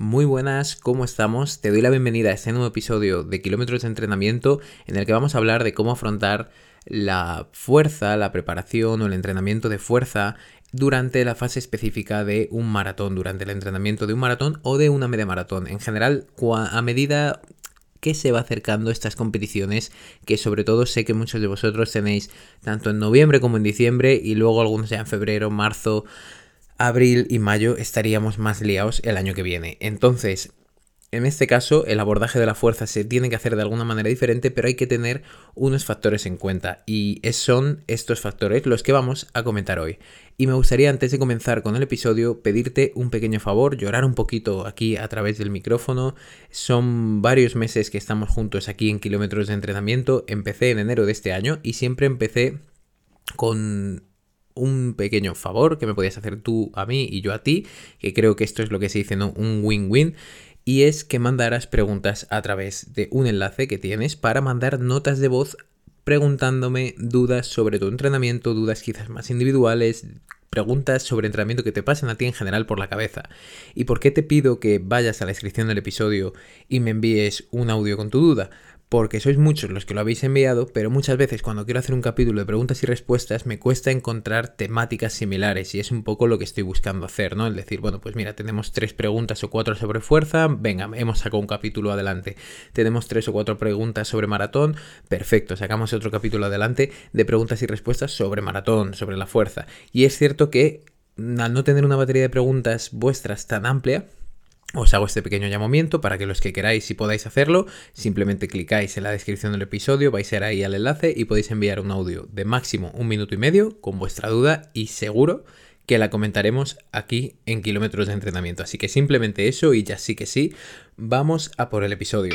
Muy buenas, ¿cómo estamos? Te doy la bienvenida a este nuevo episodio de Kilómetros de Entrenamiento en el que vamos a hablar de cómo afrontar la fuerza, la preparación o el entrenamiento de fuerza durante la fase específica de un maratón, durante el entrenamiento de un maratón o de una media maratón. En general, a medida que se va acercando estas competiciones que sobre todo sé que muchos de vosotros tenéis tanto en noviembre como en diciembre y luego algunos ya en febrero, marzo, abril y mayo estaríamos más liados el año que viene. Entonces, en este caso, el abordaje de la fuerza se tiene que hacer de alguna manera diferente, pero hay que tener unos factores en cuenta. Y son estos factores los que vamos a comentar hoy. Y me gustaría, antes de comenzar con el episodio, pedirte un pequeño favor, llorar un poquito aquí a través del micrófono. Son varios meses que estamos juntos aquí en kilómetros de entrenamiento. Empecé en enero de este año y siempre empecé con un pequeño favor que me podías hacer tú a mí y yo a ti, que creo que esto es lo que se dice, ¿no? Un win-win y es que mandarás preguntas a través de un enlace que tienes para mandar notas de voz preguntándome dudas sobre tu entrenamiento, dudas quizás más individuales, preguntas sobre entrenamiento que te pasen a ti en general por la cabeza. ¿Y por qué te pido que vayas a la descripción del episodio y me envíes un audio con tu duda? Porque sois muchos los que lo habéis enviado, pero muchas veces cuando quiero hacer un capítulo de preguntas y respuestas me cuesta encontrar temáticas similares y es un poco lo que estoy buscando hacer, ¿no? El decir, bueno, pues mira, tenemos tres preguntas o cuatro sobre fuerza, venga, hemos sacado un capítulo adelante. Tenemos tres o cuatro preguntas sobre maratón, perfecto, sacamos otro capítulo adelante de preguntas y respuestas sobre maratón, sobre la fuerza. Y es cierto que al no tener una batería de preguntas vuestras tan amplia, os hago este pequeño llamamiento para que los que queráis y podáis hacerlo, simplemente clicáis en la descripción del episodio, vais a ir ahí al enlace y podéis enviar un audio de máximo un minuto y medio con vuestra duda y seguro que la comentaremos aquí en kilómetros de entrenamiento. Así que simplemente eso y ya sí que sí, vamos a por el episodio.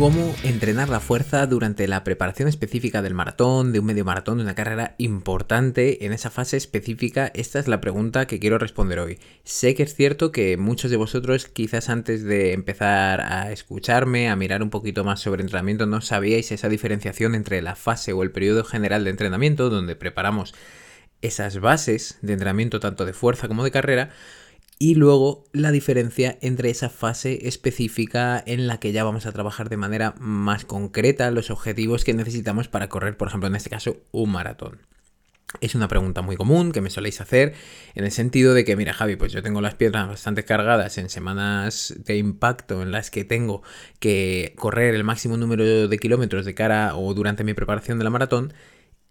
Cómo entrenar la fuerza durante la preparación específica del maratón, de un medio maratón, de una carrera importante en esa fase específica. Esta es la pregunta que quiero responder hoy. Sé que es cierto que muchos de vosotros quizás antes de empezar a escucharme, a mirar un poquito más sobre entrenamiento, no sabíais esa diferenciación entre la fase o el periodo general de entrenamiento, donde preparamos esas bases de entrenamiento tanto de fuerza como de carrera, y luego la diferencia entre esa fase específica en la que ya vamos a trabajar de manera más concreta los objetivos que necesitamos para correr, por ejemplo, en este caso, un maratón. Es una pregunta muy común que me soléis hacer en el sentido de que, mira Javi, pues yo tengo las piernas bastante cargadas en semanas de impacto en las que tengo que correr el máximo número de kilómetros de cara o durante mi preparación de la maratón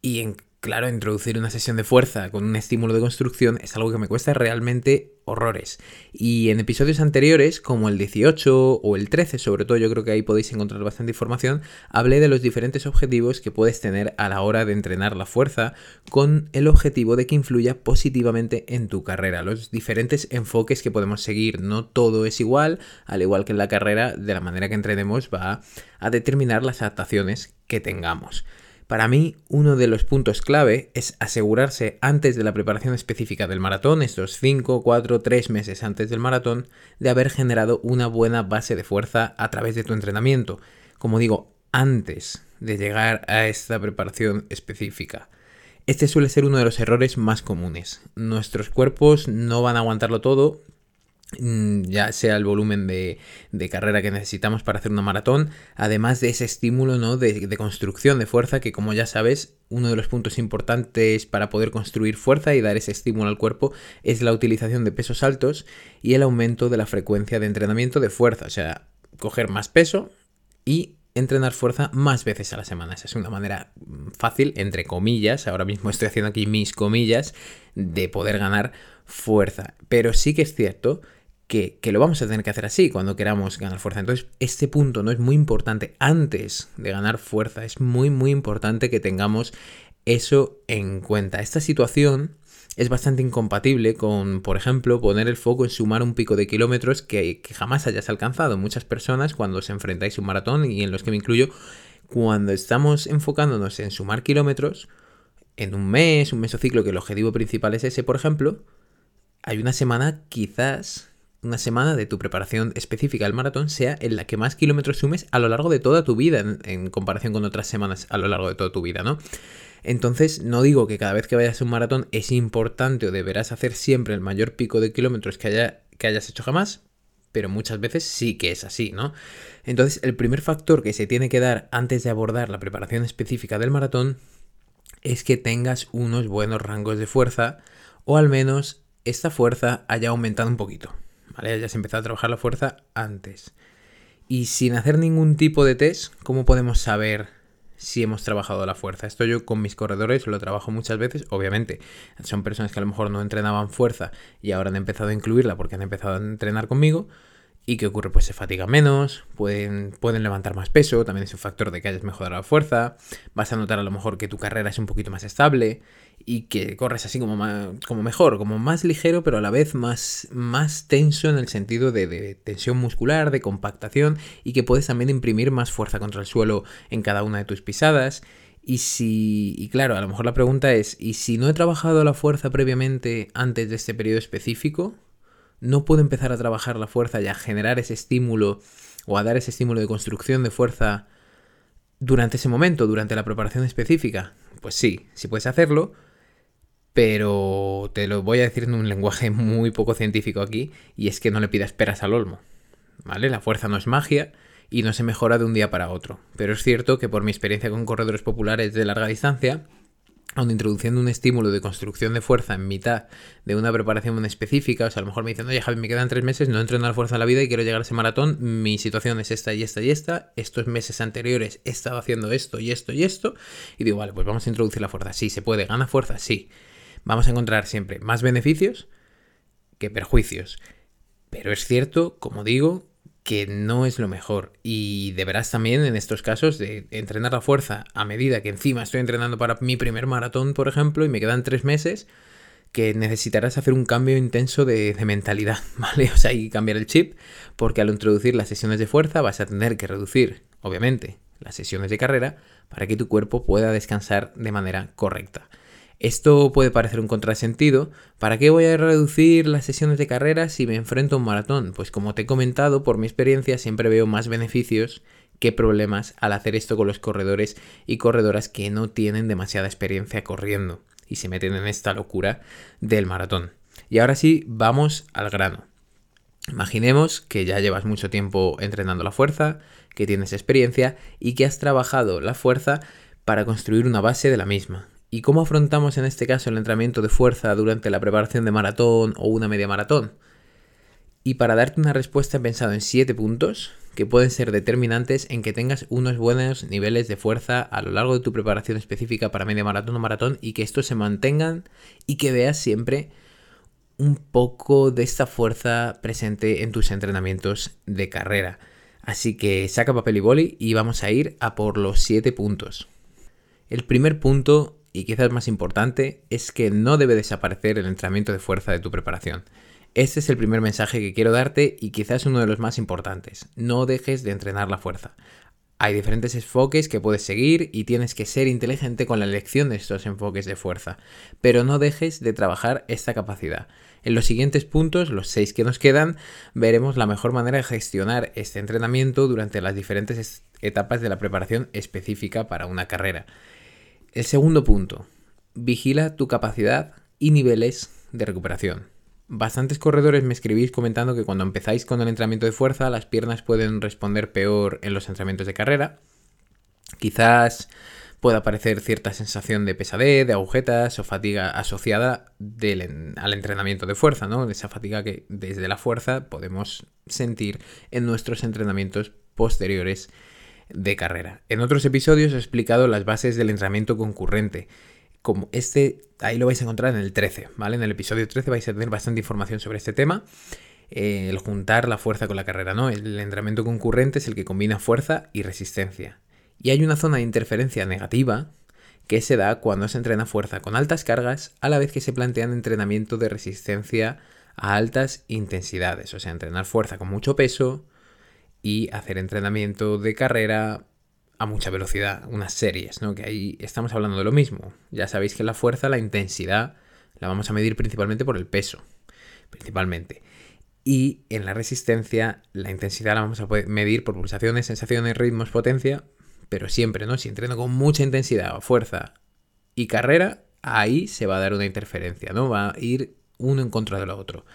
y en Claro, introducir una sesión de fuerza con un estímulo de construcción es algo que me cuesta realmente horrores. Y en episodios anteriores, como el 18 o el 13, sobre todo yo creo que ahí podéis encontrar bastante información, hablé de los diferentes objetivos que puedes tener a la hora de entrenar la fuerza con el objetivo de que influya positivamente en tu carrera. Los diferentes enfoques que podemos seguir, no todo es igual, al igual que en la carrera, de la manera que entrenemos va a determinar las adaptaciones que tengamos. Para mí, uno de los puntos clave es asegurarse antes de la preparación específica del maratón, estos 5, 4, 3 meses antes del maratón, de haber generado una buena base de fuerza a través de tu entrenamiento. Como digo, antes de llegar a esta preparación específica. Este suele ser uno de los errores más comunes. Nuestros cuerpos no van a aguantarlo todo, ya sea el volumen de, carrera que necesitamos para hacer una maratón, además de ese estímulo ¿no? de, de, construcción de fuerza, que como ya sabes, uno de los puntos importantes para poder construir fuerza y dar ese estímulo al cuerpo es la utilización de pesos altos y el aumento de la frecuencia de entrenamiento de fuerza, o sea, coger más peso y entrenar fuerza más veces a la semana. Esa es una manera fácil, entre comillas, ahora mismo estoy haciendo aquí mis comillas, de poder ganar fuerza. Pero sí que es cierto que, lo vamos a tener que hacer así cuando queramos ganar fuerza. Entonces, este punto no es muy importante antes de ganar fuerza. Es muy, muy importante que tengamos eso en cuenta. Esta situación es bastante incompatible con, por ejemplo, poner el foco en sumar un pico de kilómetros que, jamás hayas alcanzado. Muchas personas cuando se enfrentáis a un maratón, y en los que me incluyo, cuando estamos enfocándonos en sumar kilómetros, en un mes, un mesociclo, que el objetivo principal es ese, por ejemplo, hay una semana, quizás una semana de tu preparación específica al maratón sea en la que más kilómetros sumes a lo largo de toda tu vida, en, comparación con otras semanas a lo largo de toda tu vida, ¿no? Entonces, no digo que cada vez que vayas a un maratón es importante o deberás hacer siempre el mayor pico de kilómetros que, que hayas hecho jamás, pero muchas veces sí que es así, ¿no? Entonces, el primer factor que se tiene que dar antes de abordar la preparación específica del maratón es que tengas unos buenos rangos de fuerza o al menos esta fuerza haya aumentado un poquito, ¿vale? Hayas empezado a trabajar la fuerza antes. Y sin hacer ningún tipo de test, ¿cómo podemos saber si hemos trabajado la fuerza. Esto yo con mis corredores lo trabajo muchas veces, obviamente. Son personas que a lo mejor no entrenaban fuerza y ahora han empezado a incluirla porque han empezado a entrenar conmigo. ¿Y qué ocurre? Pues se fatigan menos, pueden, pueden levantar más peso, también es un factor de que hayas mejorado la fuerza, vas a notar a lo mejor que tu carrera es un poquito más estable y que corres así como, como mejor, como más ligero, pero a la vez más, más tenso en el sentido de, tensión muscular, de compactación y que puedes también imprimir más fuerza contra el suelo en cada una de tus pisadas. Y si, y claro, a lo mejor la pregunta es, ¿y si no he trabajado la fuerza previamente antes de este periodo específico? no puedo empezar a trabajar la fuerza y a generar ese estímulo o a dar ese estímulo de construcción de fuerza durante ese momento, durante la preparación específica? Pues sí, sí puedes hacerlo, pero te lo voy a decir en un lenguaje muy poco científico aquí, y es que no le pidas peras al olmo. ¿Vale? La fuerza no es magia y no se mejora de un día para otro. Pero es cierto que por mi experiencia con corredores populares de larga distancia, aun introduciendo un estímulo de construcción de fuerza en mitad de una preparación específica, o sea, a lo mejor me dicen, oye Javi, me quedan tres meses, no entreno la fuerza en la vida y quiero llegar a ese maratón, mi situación es esta y esta y esta, estos meses anteriores he estado haciendo esto y esto y esto, y digo, vale, pues vamos a introducir la fuerza, sí, se puede, gana fuerza, sí, vamos a encontrar siempre más beneficios que perjuicios, pero es cierto, como digo, que no es lo mejor. Y deberás también en estos casos de entrenar la fuerza a medida que encima estoy entrenando para mi primer maratón, por ejemplo, y me quedan tres meses, que necesitarás hacer un cambio intenso de, mentalidad, ¿vale? O sea, hay que cambiar el chip, porque al introducir las sesiones de fuerza vas a tener que reducir, obviamente, las sesiones de carrera para que tu cuerpo pueda descansar de manera correcta. Esto puede parecer un contrasentido. ¿Para qué voy a reducir las sesiones de carrera si me enfrento a un maratón? Pues como te he comentado, por mi experiencia siempre veo más beneficios que problemas al hacer esto con los corredores y corredoras que no tienen demasiada experiencia corriendo y se meten en esta locura del maratón. Y ahora sí, vamos al grano. Imaginemos que ya llevas mucho tiempo entrenando la fuerza, que tienes experiencia y que has trabajado la fuerza para construir una base de la misma. ¿Y cómo afrontamos en este caso el entrenamiento de fuerza durante la preparación de maratón o una media maratón? Y para darte una respuesta he pensado en 7 puntos que pueden ser determinantes en que tengas unos buenos niveles de fuerza a lo largo de tu preparación específica para media maratón o maratón y que estos se mantengan y que veas siempre un poco de esta fuerza presente en tus entrenamientos de carrera. Así que saca papel y boli y vamos a ir a por los 7 puntos. El primer punto y quizás más importante, es que no debe desaparecer el entrenamiento de fuerza de tu preparación. Este es el primer mensaje que quiero darte y quizás uno de los más importantes. No dejes de entrenar la fuerza. Hay diferentes enfoques que puedes seguir y tienes que ser inteligente con la elección de estos enfoques de fuerza, pero no dejes de trabajar esta capacidad. En los siguientes puntos, los seis que nos quedan, veremos la mejor manera de gestionar este entrenamiento durante las diferentes etapas de la preparación específica para una carrera. El segundo punto, vigila tu capacidad y niveles de recuperación. Bastantes corredores me escribís comentando que cuando empezáis con el entrenamiento de fuerza las piernas pueden responder peor en los entrenamientos de carrera. Quizás pueda aparecer cierta sensación de pesadez, de agujetas o fatiga asociada al entrenamiento de fuerza, ¿no? Esa fatiga que desde la fuerza podemos sentir en nuestros entrenamientos posteriores de carrera. En otros episodios he explicado las bases del entrenamiento concurrente. Como este, ahí lo vais a encontrar en el 13, ¿vale? En el episodio 13 vais a tener bastante información sobre este tema. Eh, el juntar la fuerza con la carrera, ¿no? El entrenamiento concurrente es el que combina fuerza y resistencia. Y hay una zona de interferencia negativa que se da cuando se entrena fuerza con altas cargas a la vez que se plantean entrenamiento de resistencia a altas intensidades, o sea, entrenar fuerza con mucho peso y hacer entrenamiento de carrera a mucha velocidad, unas series, ¿no? Que ahí estamos hablando de lo mismo. Ya sabéis que la fuerza, la intensidad, la vamos a medir principalmente por el peso, principalmente. Y en la resistencia, la intensidad la vamos a medir por pulsaciones, sensaciones, ritmos, potencia, pero siempre, ¿no? Si entreno con mucha intensidad, fuerza y carrera, ahí se va a dar una interferencia, ¿no? Va a ir uno en contra de lo otro.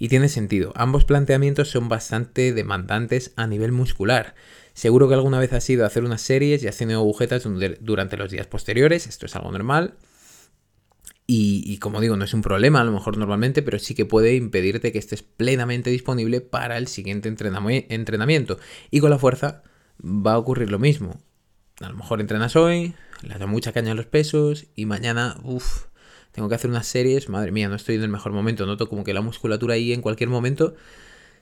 Y tiene sentido, ambos planteamientos son bastante demandantes a nivel muscular. Seguro que alguna vez has ido a hacer unas series y has tenido agujetas durante los días posteriores, esto es algo normal. Y, como digo, no es un problema a lo mejor normalmente, pero sí que puede impedirte que estés plenamente disponible para el siguiente entrenamiento. Y con la fuerza va a ocurrir lo mismo. A lo mejor entrenas hoy, le das mucha caña a los pesos y mañana, uff, tengo que hacer unas series, madre mía, no estoy en el mejor momento, noto como que la musculatura ahí en cualquier momento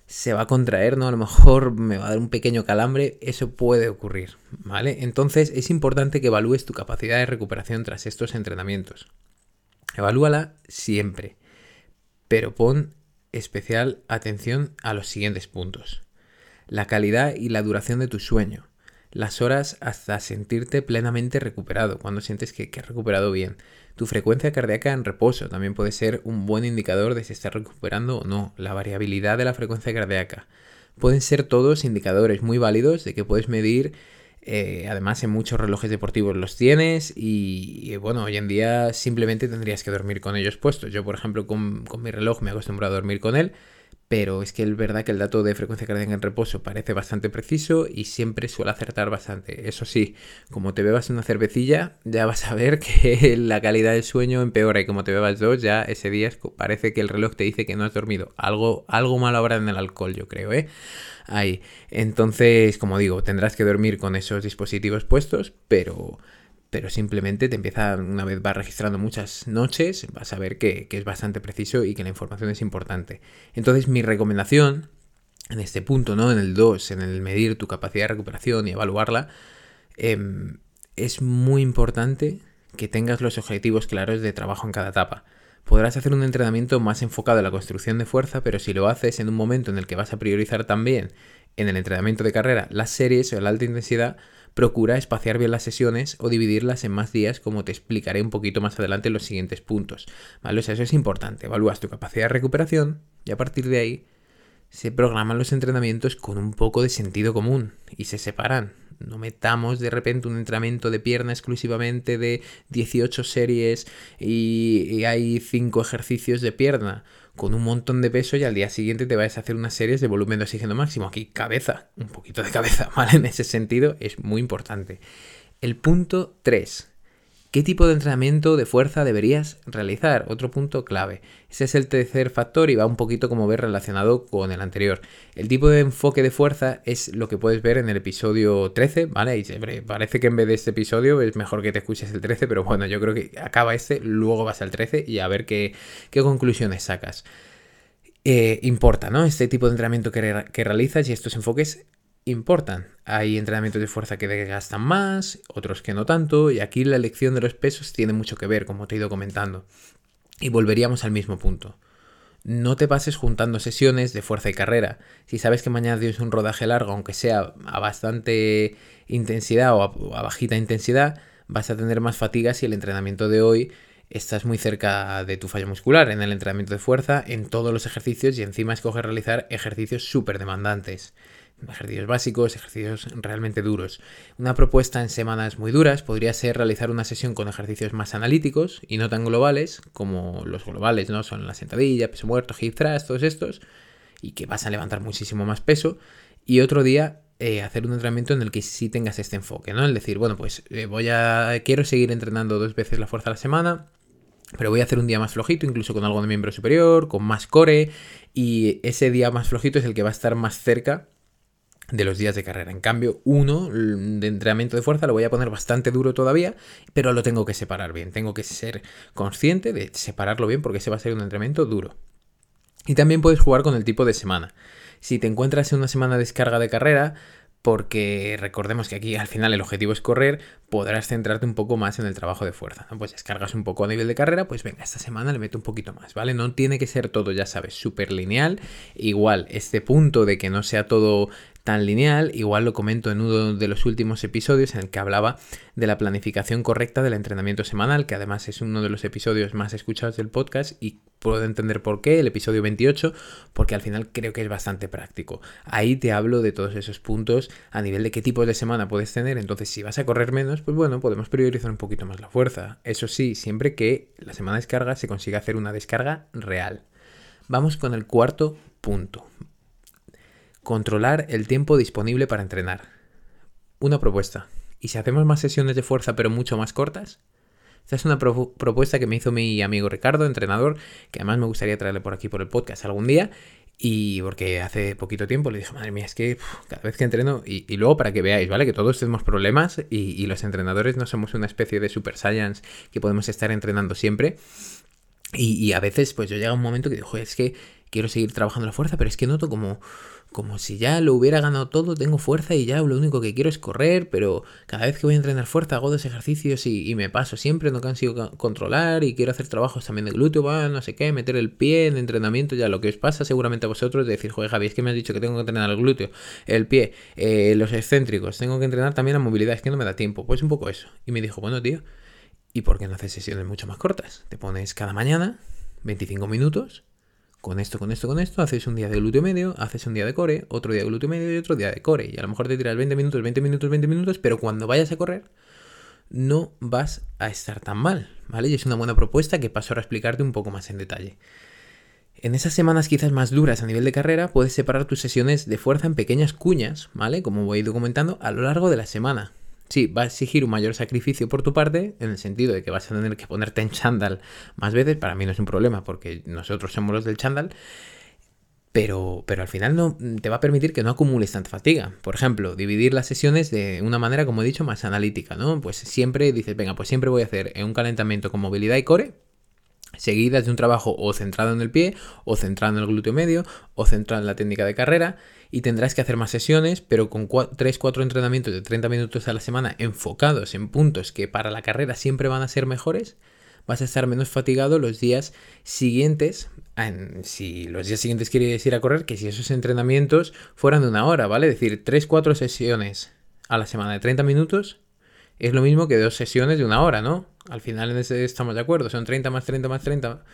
se va a contraer, ¿no? A lo mejor me va a dar un pequeño calambre, eso puede ocurrir, ¿vale? Entonces es importante que evalúes tu capacidad de recuperación tras estos entrenamientos. Evalúala siempre, pero pon especial atención a los siguientes puntos. La calidad y la duración de tu sueño. Las horas hasta sentirte plenamente recuperado, cuando sientes que, has recuperado bien. Tu frecuencia cardíaca en reposo también puede ser un buen indicador de si estás recuperando o no. La variabilidad de la frecuencia cardíaca. Pueden ser todos indicadores muy válidos de que puedes medir eh, además, en muchos relojes deportivos los tienes y, bueno, hoy en día simplemente tendrías que dormir con ellos puestos. Yo, por ejemplo, con, con mi reloj me acostumbro a dormir con él pero es que es verdad que el dato de frecuencia cardíaca en reposo parece bastante preciso y siempre suele acertar bastante. Eso sí, como te bebas una cervecilla, ya vas a ver que la calidad del sueño empeora y como te bebas dos, ya ese día parece que el reloj te dice que no has dormido. Algo, algo malo habrá en el alcohol, yo creo, ¿eh? Ahí. Entonces, como digo, tendrás que dormir con esos dispositivos puestos, pero pero simplemente te empieza, una vez vas registrando muchas noches, vas a ver que, es bastante preciso y que la información es importante. Entonces mi recomendación en este punto, ¿no? En el 2, en el medir tu capacidad de recuperación y evaluarla, em, es muy importante que tengas los objetivos claros de trabajo en cada etapa. Podrás hacer un entrenamiento más enfocado en la construcción de fuerza, pero si lo haces en un momento en el que vas a priorizar también en el entrenamiento de carrera las series o la alta intensidad, procura espaciar bien las sesiones o dividirlas en más días, como te explicaré un poquito más adelante en los siguientes puntos. ¿Vale? O sea, eso es importante. Evalúas tu capacidad de recuperación y a partir de ahí se programan los entrenamientos con un poco de sentido común y se separan. No metamos de repente un entrenamiento de pierna exclusivamente de 18 series y, y hay 5 ejercicios de pierna con un montón de peso y al día siguiente te vayas a hacer unas series de volumen de oxígeno máximo. Aquí cabeza, un poquito de cabeza, ¿vale? En ese sentido es muy importante. El punto 3. ¿Qué tipo de entrenamiento de fuerza deberías realizar? Otro punto clave. Ese es el tercer factor y va un poquito como ver relacionado con el anterior. El tipo de enfoque de fuerza es lo que puedes ver en el episodio 13, ¿vale? Y parece que en vez de este episodio es mejor que te escuches el 13, pero bueno, yo creo que acaba este, luego vas al 13 y a ver qué, conclusiones sacas. Eh, importa, ¿no? Este tipo de entrenamiento que, que realizas y estos enfoques importan. Hay entrenamientos de fuerza que desgastan más, otros que no tanto, y aquí la elección de los pesos tiene mucho que ver, como te he ido comentando. Y volveríamos al mismo punto. No te pases juntando sesiones de fuerza y carrera. Si sabes que mañana tienes un rodaje largo, aunque sea a bastante intensidad o a, bajita intensidad, vas a tener más fatiga si el entrenamiento de hoy estás muy cerca de tu fallo muscular en el entrenamiento de fuerza, en todos los ejercicios y encima escoges realizar ejercicios súper demandantes ejercicios básicos, ejercicios realmente duros. Una propuesta en semanas muy duras podría ser realizar una sesión con ejercicios más analíticos y no tan globales, como los globales, ¿no? Son la sentadilla, peso muerto, hip thrust, todos estos, y que vas a levantar muchísimo más peso. Y otro día eh, hacer un entrenamiento en el que sí tengas este enfoque, ¿no? Es decir, bueno, pues eh, voy a. quiero seguir entrenando dos veces la fuerza a la semana. Pero voy a hacer un día más flojito, incluso con algo de miembro superior, con más core. Y ese día más flojito es el que va a estar más cerca de los días de carrera. En cambio, uno de entrenamiento de fuerza lo voy a poner bastante duro todavía, pero lo tengo que separar bien. Tengo que ser consciente de separarlo bien porque ese va a ser un entrenamiento duro. Y también puedes jugar con el tipo de semana. Si te encuentras en una semana de descarga de carrera, porque recordemos que aquí al final el objetivo es correr, podrás centrarte un poco más en el trabajo de fuerza. Pues descargas un poco a nivel de carrera, pues venga, esta semana le meto un poquito más, ¿vale? No tiene que ser todo, ya sabes, súper lineal. Igual, este punto de que no sea todo tan lineal, igual lo comento en uno de los últimos episodios en el que hablaba de la planificación correcta del entrenamiento semanal, que además es uno de los episodios más escuchados del podcast y puedo entender por qué, el episodio 28, porque al final creo que es bastante práctico. Ahí te hablo de todos esos puntos a nivel de qué tipo de semana puedes tener, entonces si vas a correr menos, pues bueno, podemos priorizar un poquito más la fuerza. Eso sí, siempre que la semana de descarga se consiga hacer una descarga real. Vamos con el cuarto punto. Controlar el tiempo disponible para entrenar. Una propuesta. ¿Y si hacemos más sesiones de fuerza pero mucho más cortas? Esta es una propuesta que me hizo mi amigo Ricardo, entrenador, que además me gustaría traerle por aquí por el podcast algún día. Y porque hace poquito tiempo le dije, madre mía, es que cada vez que entreno, y, luego para que veáis, ¿vale? Que todos tenemos problemas y, y, los entrenadores no somos una especie de super science que podemos estar entrenando siempre. Y, y a veces, pues yo llega un momento que digo, es que quiero seguir trabajando la fuerza, pero es que noto como como si ya lo hubiera ganado todo, tengo fuerza y ya lo único que quiero es correr, pero cada vez que voy a entrenar fuerza hago dos ejercicios y, me paso siempre, no consigo controlar y quiero hacer trabajos también de glúteo, no sé qué, meter el pie en entrenamiento, ya lo que os pasa seguramente a vosotros de decir, joder Javi, es que me has dicho que tengo que entrenar el glúteo, el pie, eh, los excéntricos, tengo que entrenar también la movilidad, es que no me da tiempo, pues un poco eso. Y me dijo, bueno tío, ¿y por qué no haces sesiones mucho más cortas? Te pones cada mañana 25 minutos con esto, con esto, con esto, haces un día de glúteo medio, haces un día de core, otro día de glúteo medio y otro día de core. Y a lo mejor te tiras 20 minutos, 20 minutos, 20 minutos, pero cuando vayas a correr, no vas a estar tan mal, ¿vale? Y es una buena propuesta que paso a explicarte un poco más en detalle. En esas semanas quizás más duras a nivel de carrera, puedes separar tus sesiones de fuerza en pequeñas cuñas, ¿vale? Como voy documentando a lo largo de la semana. Sí, va a exigir un mayor sacrificio por tu parte, en el sentido de que vas a tener que ponerte en chándal más veces. Para mí no es un problema, porque nosotros somos los del chándal. Pero, pero al final no te va a permitir que no acumules tanta fatiga. Por ejemplo, dividir las sesiones de una manera, como he dicho, más analítica, ¿no? Pues siempre dices, venga, pues siempre voy a hacer un calentamiento con movilidad y core, seguidas de un trabajo o centrado en el pie, o centrado en el glúteo medio, o centrado en la técnica de carrera, y tendrás que hacer más sesiones, pero con 3-4 entrenamientos de 30 minutos a la semana enfocados en puntos que para la carrera siempre van a ser mejores, vas a estar menos fatigado los días siguientes. Si los días siguientes quieres ir a correr, que si esos entrenamientos fueran de una hora, ¿vale? Es decir, 3-4 sesiones a la semana de 30 minutos es lo mismo que dos sesiones de una hora, ¿no? Al final en ese estamos de acuerdo, son 30 más 30 más 30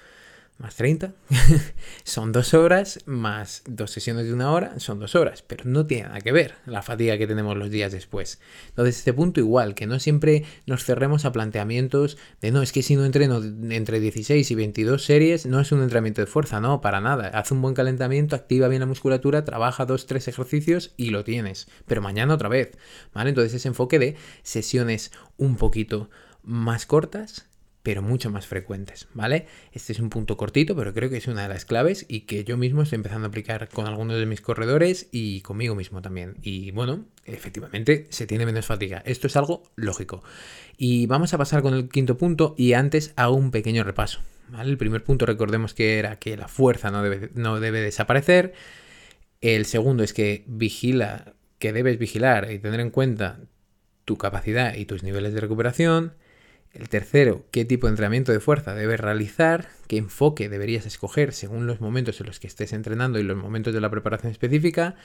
más 30. son dos horas más dos sesiones de una hora, son dos horas, pero no tiene nada que ver la fatiga que tenemos los días después. Entonces, este punto igual, que no siempre nos cerremos a planteamientos de no, es que si no entreno entre 16 y 22 series, no es un entrenamiento de fuerza, no, para nada. Haz un buen calentamiento, activa bien la musculatura, trabaja dos, tres ejercicios y lo tienes. Pero mañana otra vez, ¿vale? Entonces, ese enfoque de sesiones un poquito más cortas pero mucho más frecuentes, ¿vale? Este es un punto cortito, pero creo que es una de las claves y que yo mismo estoy empezando a aplicar con algunos de mis corredores y conmigo mismo también. Y bueno, efectivamente se tiene menos fatiga. Esto es algo lógico. Y vamos a pasar con el quinto punto y antes hago un pequeño repaso. El primer punto recordemos que era que la fuerza no debe, no debe desaparecer. El segundo es que vigila, que debes vigilar y tener en cuenta tu capacidad y tus niveles de recuperación. El tercero, qué tipo de entrenamiento de fuerza debes realizar, qué enfoque deberías escoger según los momentos en los que estés entrenando y los momentos de la preparación específica.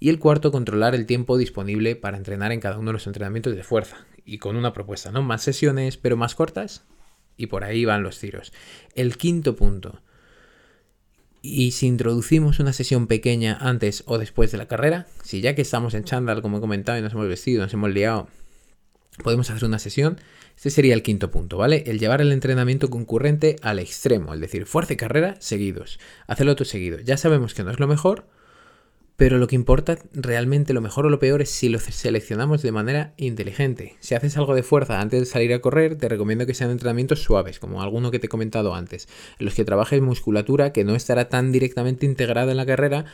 Y el cuarto, controlar el tiempo disponible para entrenar en cada uno de los entrenamientos de fuerza. Y con una propuesta, ¿no? Más sesiones, pero más cortas. Y por ahí van los tiros. El quinto punto. Y si introducimos una sesión pequeña antes o después de la carrera, si ya que estamos en chándal, como he comentado, y nos hemos vestido, nos hemos liado, podemos hacer una sesión, este sería el quinto punto, ¿vale? El llevar el entrenamiento concurrente al extremo, es decir, fuerza y carrera seguidos. Hacerlo todo seguido. Ya sabemos que no es lo mejor, pero lo que importa realmente, lo mejor o lo peor, es si lo seleccionamos de manera inteligente. Si haces algo de fuerza antes de salir a correr, te recomiendo que sean entrenamientos suaves, como alguno que te he comentado antes, en los que trabajes musculatura que no estará tan directamente integrada en la carrera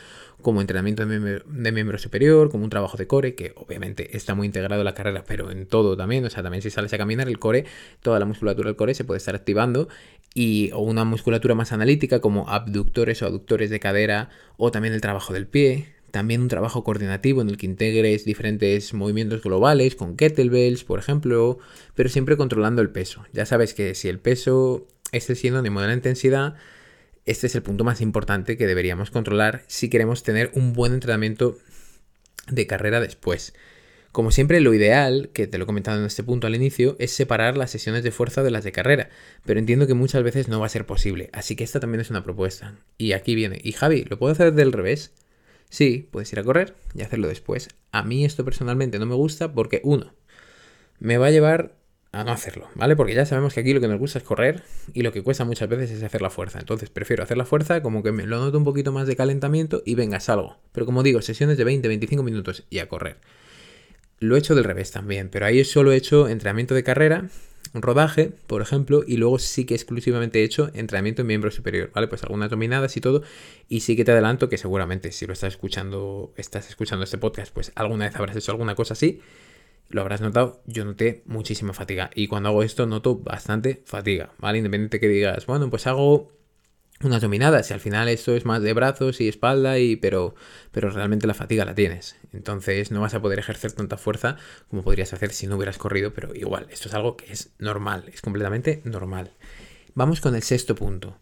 como entrenamiento de miembro, superior, como un trabajo de core, que obviamente está muy integrado en la carrera, pero en todo también, o sea, también si sales a caminar, el core, toda la musculatura del core se puede estar activando, y o una musculatura más analítica como abductores o aductores de cadera, o también el trabajo del pie, también un trabajo coordinativo en el que integres diferentes movimientos globales con kettlebells, por ejemplo, pero siempre controlando el peso. Ya sabes que si el peso es el sinónimo de la intensidad, este es el punto más importante que deberíamos controlar si queremos tener un buen entrenamiento de carrera después. Como siempre, lo ideal, que te lo he comentado en este punto al inicio, es separar las sesiones de fuerza de las de carrera, pero entiendo que muchas veces no va a ser posible, así que esta también es una propuesta. Y aquí viene, y Javi, ¿lo puedo hacer del revés? Sí, puedes ir a correr y hacerlo después. A mí esto personalmente no me gusta porque, uno, me va a llevar a no hacerlo, ¿vale? Porque ya sabemos que aquí lo que nos gusta es correr y lo que cuesta muchas veces es hacer la fuerza. Entonces prefiero hacer la fuerza como que me lo noto un poquito más de calentamiento y venga, salgo. Pero como digo, sesiones de 20-25 minutos y a correr. Lo he hecho del revés también, pero ahí solo he hecho entrenamiento de carrera, un rodaje, por ejemplo, y luego sí que exclusivamente he hecho entrenamiento en miembro superior, ¿vale? Pues algunas dominadas y todo, y sí que te adelanto que seguramente si lo estás escuchando, estás escuchando este podcast, pues alguna vez habrás hecho alguna cosa así, lo habrás notado, yo noté muchísima fatiga. Y cuando hago esto noto bastante fatiga, ¿vale? Independiente que digas, bueno, pues hago unas dominadas y al final esto es más de brazos y espalda y pero pero realmente la fatiga la tienes. Entonces no vas a poder ejercer tanta fuerza como podrías hacer si no hubieras corrido pero igual esto es algo que es normal es completamente normal. Vamos con el sexto punto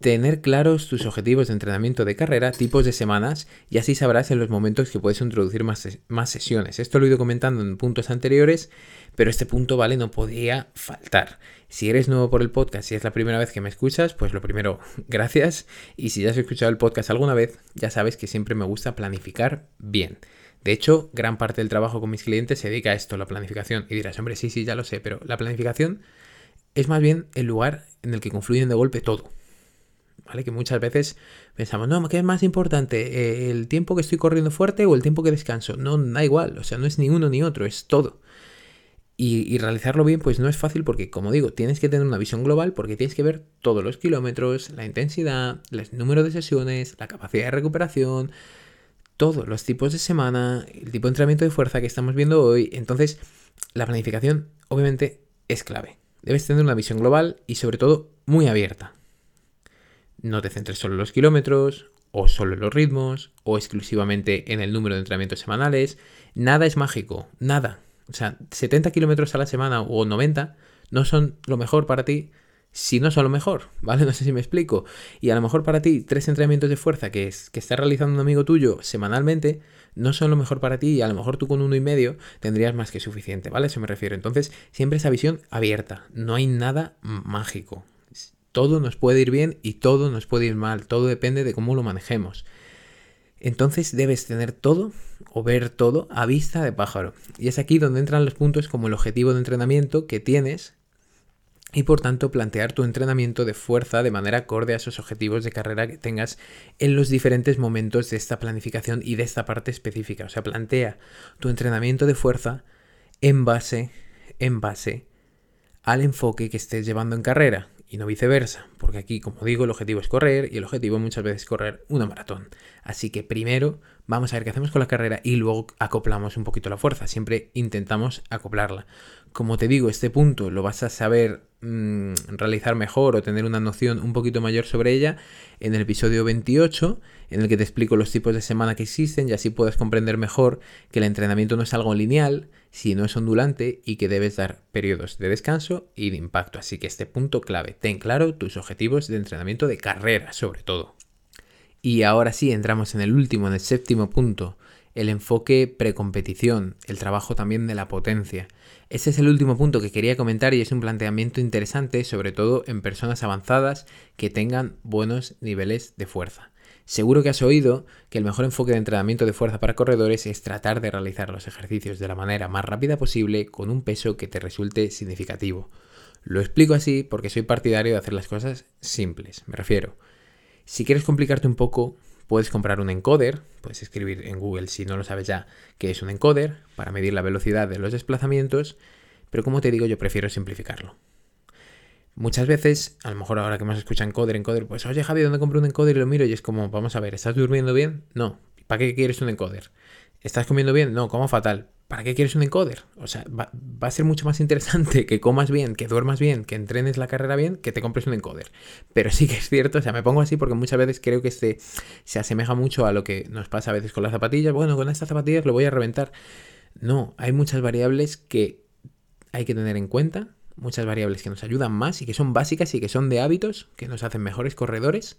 tener claros tus objetivos de entrenamiento de carrera, tipos de semanas, y así sabrás en los momentos que puedes introducir más, sesiones. Esto lo he ido comentando en puntos anteriores, pero este punto, ¿vale? No podía faltar. Si eres nuevo por el podcast, si es la primera vez que me escuchas, pues lo primero, gracias. Y si ya has escuchado el podcast alguna vez, ya sabes que siempre me gusta planificar bien. De hecho, gran parte del trabajo con mis clientes se dedica a esto, la planificación. Y dirás, hombre, sí, sí, ya lo sé, pero la planificación es más bien el lugar en el que confluyen de golpe todo. ¿Vale? Que muchas veces pensamos, no, ¿qué es más importante? Eh, ¿El tiempo que estoy corriendo fuerte o el tiempo que descanso? No, da igual, o sea, no es ni uno ni otro, es todo. Y, realizarlo bien, pues no es fácil porque, como digo, tienes que tener una visión global porque tienes que ver todos los kilómetros, la intensidad, el número de sesiones, la capacidad de recuperación, todos los tipos de semana, el tipo de entrenamiento de fuerza que estamos viendo hoy. Entonces, la planificación, obviamente, es clave. Debes tener una visión global y, sobre todo, muy abierta. No te centres solo en los kilómetros, o solo en los ritmos, o exclusivamente en el número de entrenamientos semanales. Nada es mágico, nada. O sea, 70 kilómetros a la semana o 90 no son lo mejor para ti si no son lo mejor, ¿vale? No sé si me explico. Y a lo mejor para ti, tres entrenamientos de fuerza que, es, que está realizando un amigo tuyo semanalmente no son lo mejor para ti y a lo mejor tú con uno y medio tendrías más que suficiente, ¿vale? Eso me refiero. Entonces, siempre esa visión abierta. No hay nada mágico, todo nos puede ir bien y todo nos puede ir mal, todo depende de cómo lo manejemos. Entonces debes tener todo o ver todo a vista de pájaro. Y es aquí donde entran los puntos como el objetivo de entrenamiento que tienes y por tanto plantear tu entrenamiento de fuerza de manera acorde a esos objetivos de carrera que tengas en los diferentes momentos de esta planificación y de esta parte específica. O sea, plantea tu entrenamiento de fuerza en base, en base al enfoque que estés llevando en carrera y no viceversa, porque aquí, como digo, el objetivo es correr y el objetivo muchas veces es correr una maratón. Así que primero vamos a ver qué hacemos con la carrera y luego acoplamos un poquito la fuerza. Siempre intentamos acoplarla. Como te digo, este punto lo vas a saber mm, realizar mejor o tener una noción un poquito mayor sobre ella en el episodio 28, en el que te explico los tipos de semana que existen y así puedes comprender mejor que el entrenamiento no es algo lineal, sino es ondulante y que debes dar periodos de descanso y de impacto. Así que este punto clave, ten claro tus objetivos de entrenamiento de carrera sobre todo. Y ahora sí, entramos en el último, en el séptimo punto, el enfoque precompetición, el trabajo también de la potencia. Ese es el último punto que quería comentar y es un planteamiento interesante, sobre todo en personas avanzadas que tengan buenos niveles de fuerza. Seguro que has oído que el mejor enfoque de entrenamiento de fuerza para corredores es tratar de realizar los ejercicios de la manera más rápida posible con un peso que te resulte significativo. Lo explico así porque soy partidario de hacer las cosas simples. Me refiero, si quieres complicarte un poco, puedes comprar un encoder, puedes escribir en Google si no lo sabes ya qué es un encoder para medir la velocidad de los desplazamientos, pero como te digo yo prefiero simplificarlo. Muchas veces, a lo mejor ahora que más escuchan encoder, encoder, pues oye Javi, ¿dónde compro un encoder? Y lo miro y es como, vamos a ver, ¿estás durmiendo bien? No. ¿Para qué quieres un encoder? ¿Estás comiendo bien? No, como fatal. ¿Para qué quieres un encoder? O sea, va, a ser mucho más interesante que comas bien, que duermas bien, que entrenes la carrera bien, que te compres un encoder. Pero sí que es cierto, o sea, me pongo así porque muchas veces creo que este se asemeja mucho a lo que nos pasa a veces con las zapatillas. Bueno, con estas zapatillas lo voy a reventar. No, hay muchas variables que hay que tener en cuenta, muchas variables que nos ayudan más y que son básicas y que son de hábitos, que nos hacen mejores corredores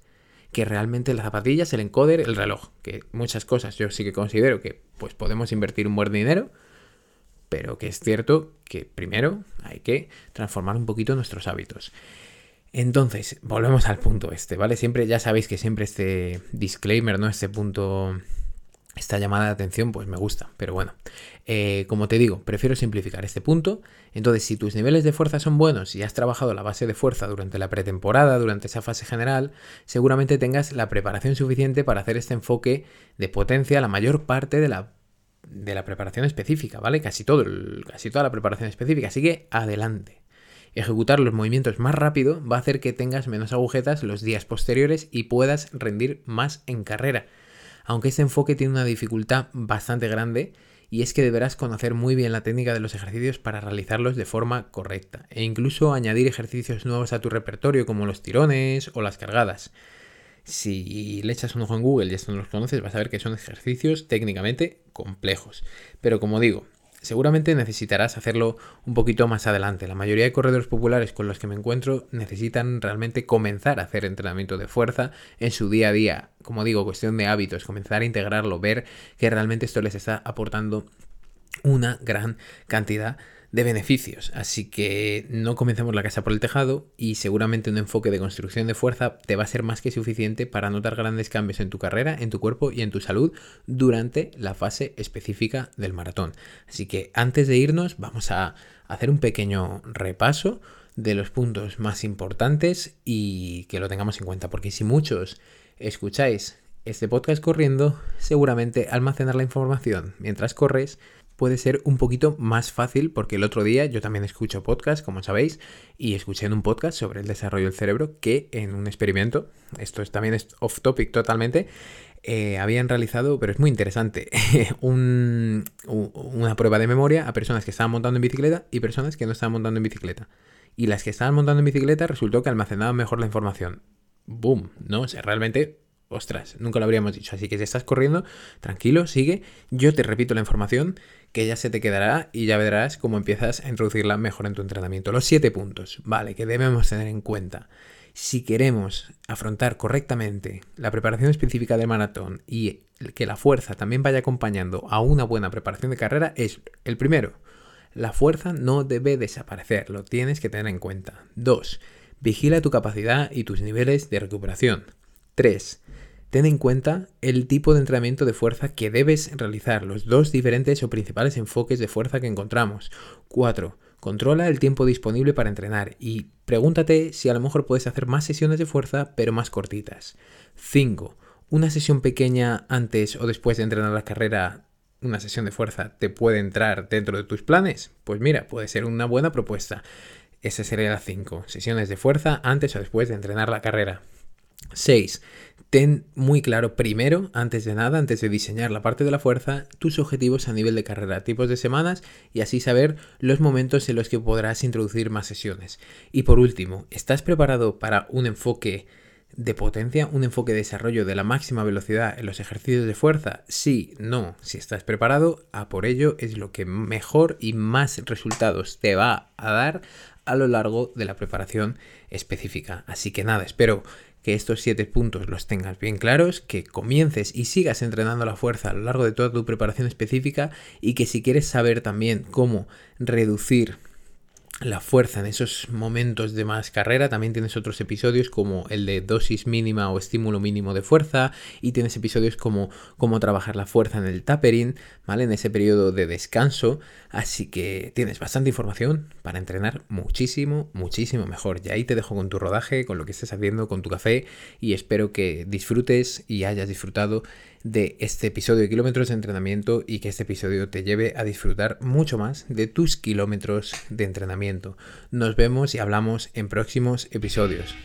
que realmente las zapatillas, el encoder, el reloj, que muchas cosas yo sí que considero que pues podemos invertir un buen dinero, pero que es cierto que primero hay que transformar un poquito nuestros hábitos. Entonces, volvemos al punto este, ¿vale? Siempre, ya sabéis que siempre este disclaimer, ¿no? Este punto esta llamada de atención pues me gusta, pero bueno, eh, como te digo, prefiero simplificar este punto. Entonces, si tus niveles de fuerza son buenos y has trabajado la base de fuerza durante la pretemporada, durante esa fase general, seguramente tengas la preparación suficiente para hacer este enfoque de potencia la mayor parte de la, de la preparación específica, ¿vale? Casi, todo, casi toda la preparación específica, así que adelante. Ejecutar los movimientos más rápido va a hacer que tengas menos agujetas los días posteriores y puedas rendir más en carrera aunque este enfoque tiene una dificultad bastante grande y es que deberás conocer muy bien la técnica de los ejercicios para realizarlos de forma correcta e incluso añadir ejercicios nuevos a tu repertorio como los tirones o las cargadas. Si le echas un ojo en Google y esto no los conoces, vas a ver que son ejercicios técnicamente complejos. Pero como digo, Seguramente necesitarás hacerlo un poquito más adelante. La mayoría de corredores populares con los que me encuentro necesitan realmente comenzar a hacer entrenamiento de fuerza en su día a día. Como digo, cuestión de hábitos, comenzar a integrarlo, ver que realmente esto les está aportando una gran cantidad de beneficios. Así que no comencemos la casa por el tejado y seguramente un enfoque de construcción de fuerza te va a ser más que suficiente para notar grandes cambios en tu carrera, en tu cuerpo y en tu salud durante la fase específica del maratón. Así que antes de irnos vamos a hacer un pequeño repaso de los puntos más importantes y que lo tengamos en cuenta porque si muchos escucháis este podcast corriendo, seguramente almacenar la información mientras corres puede ser un poquito más fácil porque el otro día yo también escucho podcast, como sabéis, y escuché en un podcast sobre el desarrollo del cerebro que en un experimento, esto es, también es off topic totalmente, eh, habían realizado, pero es muy interesante, una prueba de memoria a personas que estaban montando en bicicleta y personas que no estaban montando en bicicleta. Y las que estaban montando en bicicleta resultó que almacenaban mejor la información. ¡Boom! ¿No? O sea, realmente ostras, nunca lo habríamos dicho. Así que si estás corriendo, tranquilo, sigue. Yo te repito la información que ya se te quedará y ya verás cómo empiezas a introducirla mejor en tu entrenamiento. Los siete puntos, vale, que debemos tener en cuenta. Si queremos afrontar correctamente la preparación específica del maratón y que la fuerza también vaya acompañando a una buena preparación de carrera, es el primero. La fuerza no debe desaparecer, lo tienes que tener en cuenta. Dos, Vigila tu capacidad y tus niveles de recuperación. 3. Ten en cuenta el tipo de entrenamiento de fuerza que debes realizar, los dos diferentes o principales enfoques de fuerza que encontramos. 4. Controla el tiempo disponible para entrenar y pregúntate si a lo mejor puedes hacer más sesiones de fuerza pero más cortitas. 5. Una sesión pequeña antes o después de entrenar la carrera, una sesión de fuerza, te puede entrar dentro de tus planes. Pues mira, puede ser una buena propuesta. Esa sería la 5. Sesiones de fuerza antes o después de entrenar la carrera. 6. Ten muy claro primero, antes de nada, antes de diseñar la parte de la fuerza, tus objetivos a nivel de carrera, tipos de semanas y así saber los momentos en los que podrás introducir más sesiones. Y por último, ¿estás preparado para un enfoque de potencia, un enfoque de desarrollo de la máxima velocidad en los ejercicios de fuerza? Sí, no. Si estás preparado, a por ello es lo que mejor y más resultados te va a dar a lo largo de la preparación específica. Así que nada, espero que estos siete puntos los tengas bien claros, que comiences y sigas entrenando la fuerza a lo largo de toda tu preparación específica y que si quieres saber también cómo reducir la fuerza en esos momentos de más carrera. También tienes otros episodios como el de dosis mínima o estímulo mínimo de fuerza. Y tienes episodios como cómo trabajar la fuerza en el tapering, ¿vale? En ese periodo de descanso. Así que tienes bastante información para entrenar muchísimo, muchísimo mejor. Y ahí te dejo con tu rodaje, con lo que estés haciendo, con tu café. Y espero que disfrutes y hayas disfrutado de este episodio de kilómetros de entrenamiento y que este episodio te lleve a disfrutar mucho más de tus kilómetros de entrenamiento. Nos vemos y hablamos en próximos episodios.